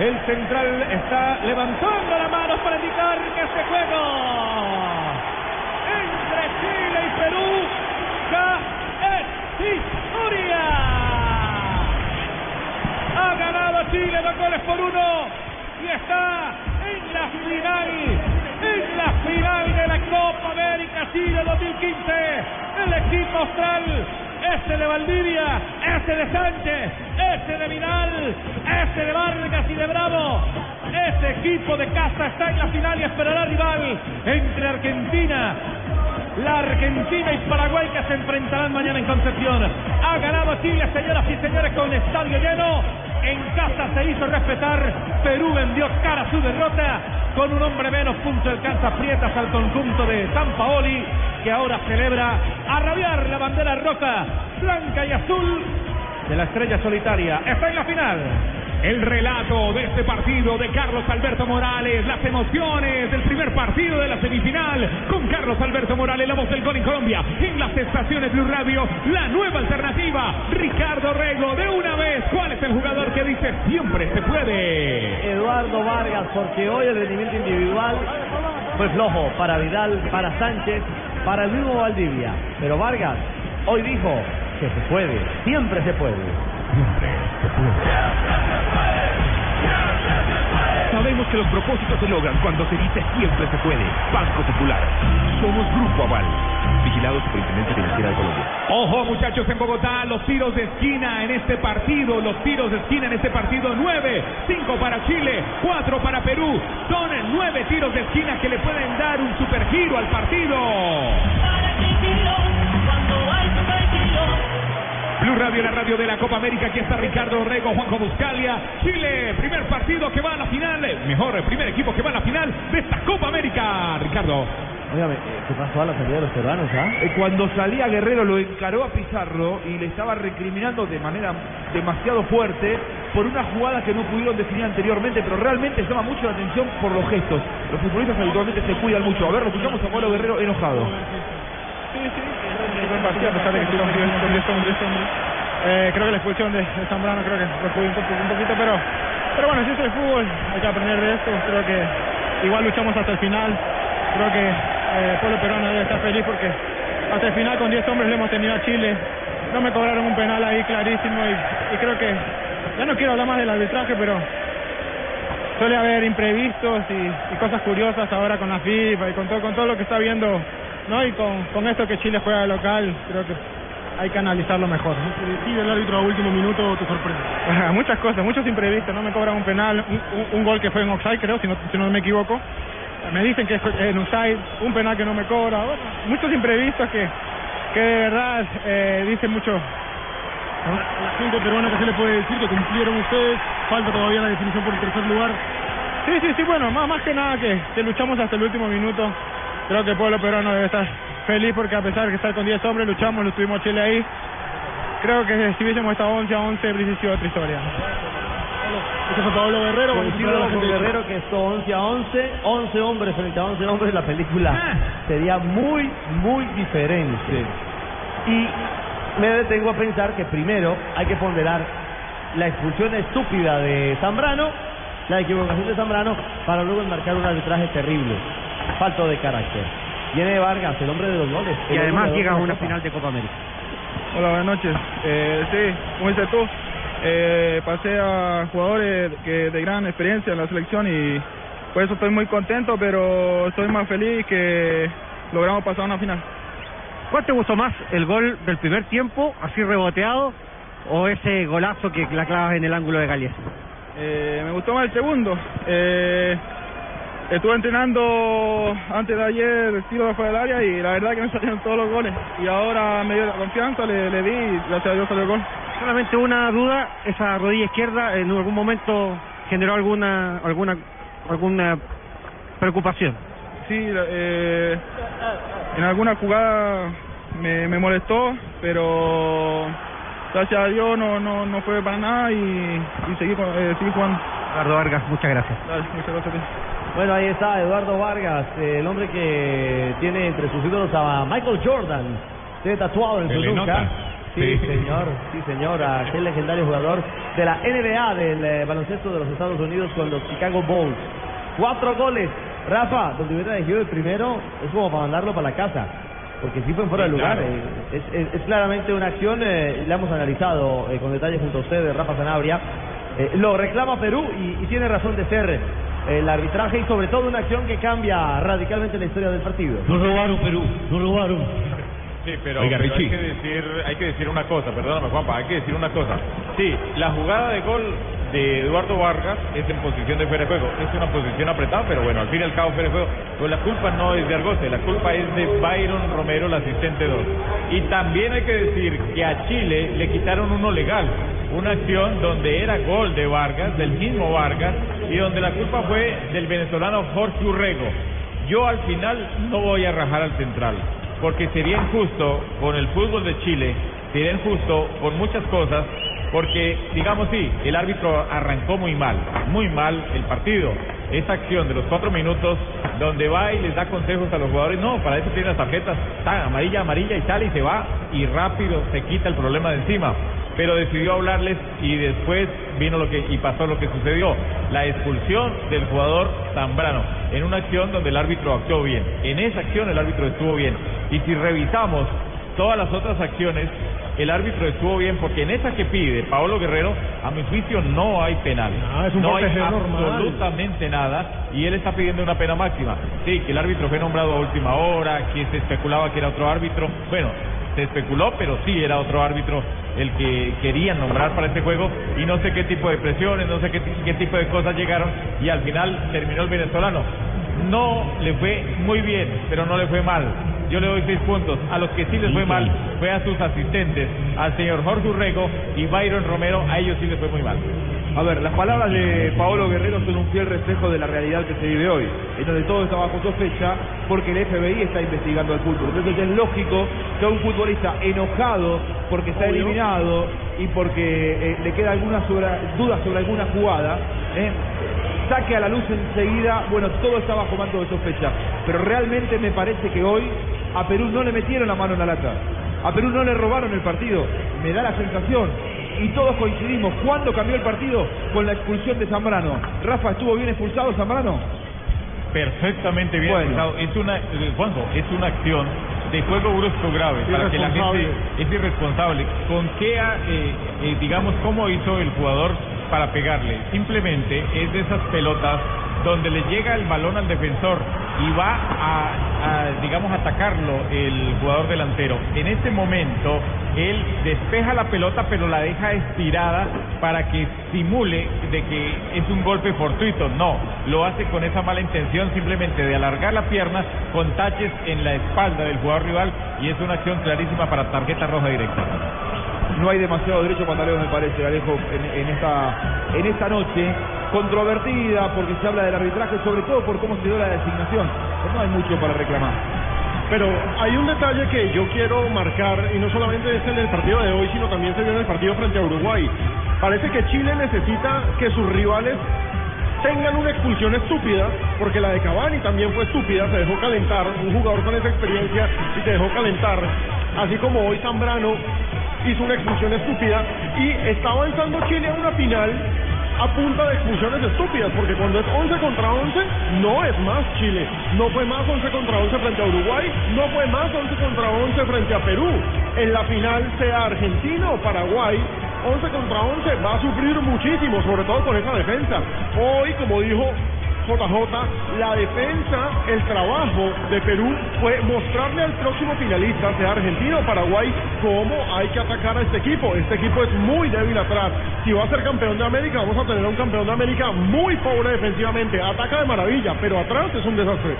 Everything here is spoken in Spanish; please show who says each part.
Speaker 1: El central está levantando la mano para indicar que este juego entre Chile y Perú ya es historia. Ha ganado Chile dos goles por uno y está en la final, en la final de la Copa América Chile 2015. El equipo austral ese de Valdivia, ese de Sánchez, ese de Vidal, ese de Vargas y de Bravo. Ese equipo de casa está en la final y esperará rival entre Argentina, la Argentina y Paraguay que se enfrentarán mañana en Concepción. Ha ganado Chile, señoras y señores, con estadio lleno. En casa se hizo respetar. Perú vendió cara a su derrota. Con un hombre menos, punto alcanza Prietas al conjunto de San Paoli, que ahora celebra a rabiar la bandera roja, blanca y azul de la estrella solitaria. Está en la final.
Speaker 2: El relato de este partido de Carlos Alberto Morales, las emociones del primer partido de la semifinal con Carlos Alberto Morales, la voz del gol en Colombia, en las estaciones Blue Radio, la nueva alternativa, Ricardo Rego, de una vez, ¿cuál es el jugador que dice siempre se puede?
Speaker 3: Eduardo Vargas, porque hoy el rendimiento individual fue flojo para Vidal, para Sánchez, para el mismo Valdivia, pero Vargas hoy dijo que se puede, siempre se puede.
Speaker 2: Que los propósitos se logran cuando se dice siempre se puede. Banco Popular. Somos Grupo Aval. Vigilado Superintendencia Financiera de Colombia. Ojo muchachos en Bogotá, los tiros de esquina en este partido, los tiros de esquina en este partido, nueve, cinco para Chile, cuatro para Perú. Son nueve tiros de esquina que le pueden dar un super giro al partido. Blue Radio, la radio de la Copa América. Aquí está Ricardo Rego, Juanjo Buscalia. Chile, primer partido que va a la final. Mejor, primer equipo que va a la final de esta Copa América. Ricardo.
Speaker 3: Óigame, ¿qué pasó a la salida de los peruanos, ah?
Speaker 4: Eh, Cuando salía Guerrero lo encaró a Pizarro y le estaba recriminando de manera demasiado fuerte por una jugada que no pudieron definir anteriormente, pero realmente llama mucho la atención por los gestos. Los futbolistas habitualmente se cuidan mucho. A ver, lo escuchamos a Pablo Guerrero enojado.
Speaker 5: Sí, sí, buen partido, a pesar de que estuvimos con 10 hombres. Eh, creo que la expulsión de, Zambrano creo que lo un, un poquito, pero, pero bueno, si es el fútbol, hay que aprender de esto. Creo que igual luchamos hasta el final. Creo que eh, el pueblo peruano debe estar feliz porque hasta el final con 10 hombres le hemos tenido a Chile. No me cobraron un penal ahí clarísimo y, y creo que ya no quiero hablar más del arbitraje, pero suele haber imprevistos y, y cosas curiosas ahora con la FIFA y con todo, con todo lo que está viendo, ¿no? Y con, con esto que Chile juega local, creo que hay que analizarlo mejor. ¿no? el árbitro a último minuto te sorprende? Muchas cosas, muchos imprevistos, no me cobran un penal, un, un- un gol que fue en offside creo, si no, si no me equivoco. Me dicen que es en offside, un penal que no me cobra, bueno, muchos imprevistos que, que de verdad eh, dicen mucho,
Speaker 6: La gente peruana que se le puede decir que cumplieron ustedes, falta todavía la definición por el tercer lugar.
Speaker 5: Sí, sí, sí, bueno, más, más que nada que, que luchamos hasta el último minuto. Creo que el pueblo peruano debe estar feliz porque a pesar de que estar con 10 hombres, luchamos, lo tuvimos Chile ahí. Creo que si hubiésemos estado 11 a 11, hubiese sido otra historia.
Speaker 6: Este fue Pablo Guerrero.
Speaker 3: Coincido con Guerrero que esto 11 a 11, 11 hombres frente a 11 hombres, la película
Speaker 1: Ah.
Speaker 3: sería muy, muy diferente. Y me detengo a pensar que primero hay que ponderar la expulsión estúpida de Zambrano, la equivocación de Zambrano, para luego enmarcar un arbitraje terrible, falto de carácter. Viene Vargas, el hombre de los goles.
Speaker 7: Y además llega a una
Speaker 3: Copa.
Speaker 7: final de Copa América.
Speaker 5: Hola, buenas noches. Eh, sí, como dices tú, eh, pasé a jugadores que de gran experiencia en la selección y por eso estoy muy contento, pero estoy más feliz que logramos pasar a una final.
Speaker 7: ¿Cuál te gustó más? ¿El gol del primer tiempo, así reboteado, o ese golazo que la clavas en el ángulo de Galias?
Speaker 5: Eh, me gustó más el segundo. Eh, estuve entrenando antes de ayer el tiro de fuera del área y la verdad que me salieron todos los goles. Y ahora me dio la confianza, le, le di y gracias a Dios salió el gol.
Speaker 7: Solamente una duda, esa rodilla izquierda en algún momento generó alguna alguna alguna preocupación.
Speaker 5: Sí, eh, en alguna jugada me, me molestó, pero gracias a Dios no, no, no fue para nada y, y seguí, eh, seguí jugando.
Speaker 7: Eduardo Vargas, muchas gracias.
Speaker 5: Dale, muchas gracias a ti.
Speaker 3: Bueno, ahí está Eduardo Vargas, eh, el hombre que tiene entre sus ídolos a Michael Jordan, tiene tatuado en
Speaker 1: Se
Speaker 3: su nuca. Sí, señor, sí, señor, aquel legendario jugador de la NBA del eh, baloncesto de los Estados Unidos con los Chicago Bulls. Cuatro goles. Rafa, donde hubiera elegido el primero, es como para mandarlo para la casa, porque sí fue fuera de
Speaker 8: Sí,
Speaker 3: lugar.
Speaker 8: claro.
Speaker 3: eh, Es, es- es claramente una acción, eh, la hemos analizado eh, con detalle junto a ustedes, Rafa Sanabria. Lo reclama Perú y, y tiene razón de ser el arbitraje y sobre todo una acción que cambia radicalmente la historia del partido.
Speaker 9: No robaron Perú, no robaron.
Speaker 8: Sí, pero,
Speaker 2: Oiga,
Speaker 8: pero hay que decir, hay que decir una cosa, perdóname Juanpa, hay que decir una cosa. Sí, la jugada de gol de Eduardo Vargas es en posición de fuera de juego, es una posición apretada, pero bueno, al fin y al cabo fuera de juego. Pues la culpa no es de Argote, la culpa es de Byron Romero, el asistente 2. Y también hay que decir que a Chile le quitaron uno legal, una acción donde era gol de Vargas, del mismo Vargas, y donde la culpa fue del venezolano Jorge Urrego. Yo al final no voy a rajar al central, porque sería injusto con el fútbol de Chile, sería injusto con muchas cosas, porque digamos sí, el árbitro arrancó muy mal, muy mal el partido. Esa acción de los cuatro minutos donde va y les da consejos a los jugadores, no, para eso tiene las tarjetas, tan amarilla, amarilla y sale y se va y rápido se quita el problema de encima pero decidió hablarles y después vino lo que y pasó lo que sucedió, la expulsión del jugador Zambrano en una acción donde el árbitro actuó bien. En esa acción el árbitro estuvo bien. Y si revisamos todas las otras acciones, el árbitro estuvo bien porque en esa que pide Paolo Guerrero, a mi juicio no hay penal.
Speaker 6: Ah, es un
Speaker 8: no hay
Speaker 6: normal.
Speaker 8: absolutamente nada y él está pidiendo una pena máxima. Sí, que el árbitro fue nombrado a última hora, que se especulaba que era otro árbitro. Bueno, se especuló, pero sí era otro árbitro el que querían nombrar para este juego y no sé qué tipo de presiones, no sé qué tipo de cosas llegaron y al final terminó el venezolano. No le fue muy bien, pero no le fue mal. Yo le doy seis puntos. A los que sí les fue mal fue a sus asistentes, al señor Jorge Urrego y Byron Romero, a ellos sí les fue muy mal.
Speaker 4: A ver, las palabras de Paolo Guerrero son un fiel reflejo de la realidad que se vive hoy, en donde todo está bajo sospecha porque el FBI está investigando al fútbol. Entonces es lógico que a un futbolista enojado porque está eliminado y porque eh, le queda alguna duda sobre alguna jugada, eh, saque a la luz enseguida, bueno, todo está bajo mando de sospecha. Pero realmente me parece que hoy a Perú no le metieron la mano en la lata. A Perú no le robaron el partido. Me da la sensación. Y todos coincidimos. ¿Cuándo cambió el partido? Con la expulsión de Zambrano. Rafa, ¿estuvo bien expulsado Zambrano?
Speaker 8: perfectamente bien
Speaker 4: Bueno.
Speaker 8: expulsado. Es una, eh, Juanjo, es una acción de juego brusco grave para que la gente es irresponsable. ¿Con qué, eh, eh, digamos, cómo hizo el jugador para pegarle? Simplemente es de esas pelotas donde le llega el balón al defensor y va a, a, digamos, atacarlo el jugador delantero. En ese momento él despeja la pelota pero la deja estirada para que simule de que es un golpe fortuito. No, lo hace con esa mala intención simplemente de alargar la pierna con taches en la espalda del jugador rival y es una acción clarísima para tarjeta roja directa.
Speaker 4: No hay demasiado derecho pataleo, me parece, Alejo, en, en esta, en esta noche. Controvertida porque se habla del arbitraje, sobre todo por cómo se dio la designación. No hay mucho para reclamar.
Speaker 6: Pero hay un detalle que yo quiero marcar, y no solamente es en el partido de hoy, sino también se vio en el partido frente a Uruguay. Parece que Chile necesita que sus rivales tengan una expulsión estúpida, porque la de Cavani también fue estúpida, se dejó calentar, un jugador con esa experiencia y se dejó calentar, así como hoy Zambrano hizo una expulsión estúpida, y está avanzando Chile a una final a punta de expulsiones estúpidas, porque cuando es 11 contra 11, no es más Chile. No fue más 11 contra 11 frente a Uruguay, no fue más 11 contra 11 frente a Perú. En la final, sea Argentina o Paraguay, 11 contra 11 va a sufrir muchísimo, sobre todo con esa defensa. Hoy, como dijo JJ, la defensa, el trabajo de Perú fue mostrarle al próximo finalista, sea Argentina o Paraguay, cómo hay que atacar a este equipo. Este equipo es muy débil atrás. Si va a ser campeón de América, vamos a tener a un campeón de América muy pobre defensivamente. Ataca de maravilla, pero atrás es un desastre.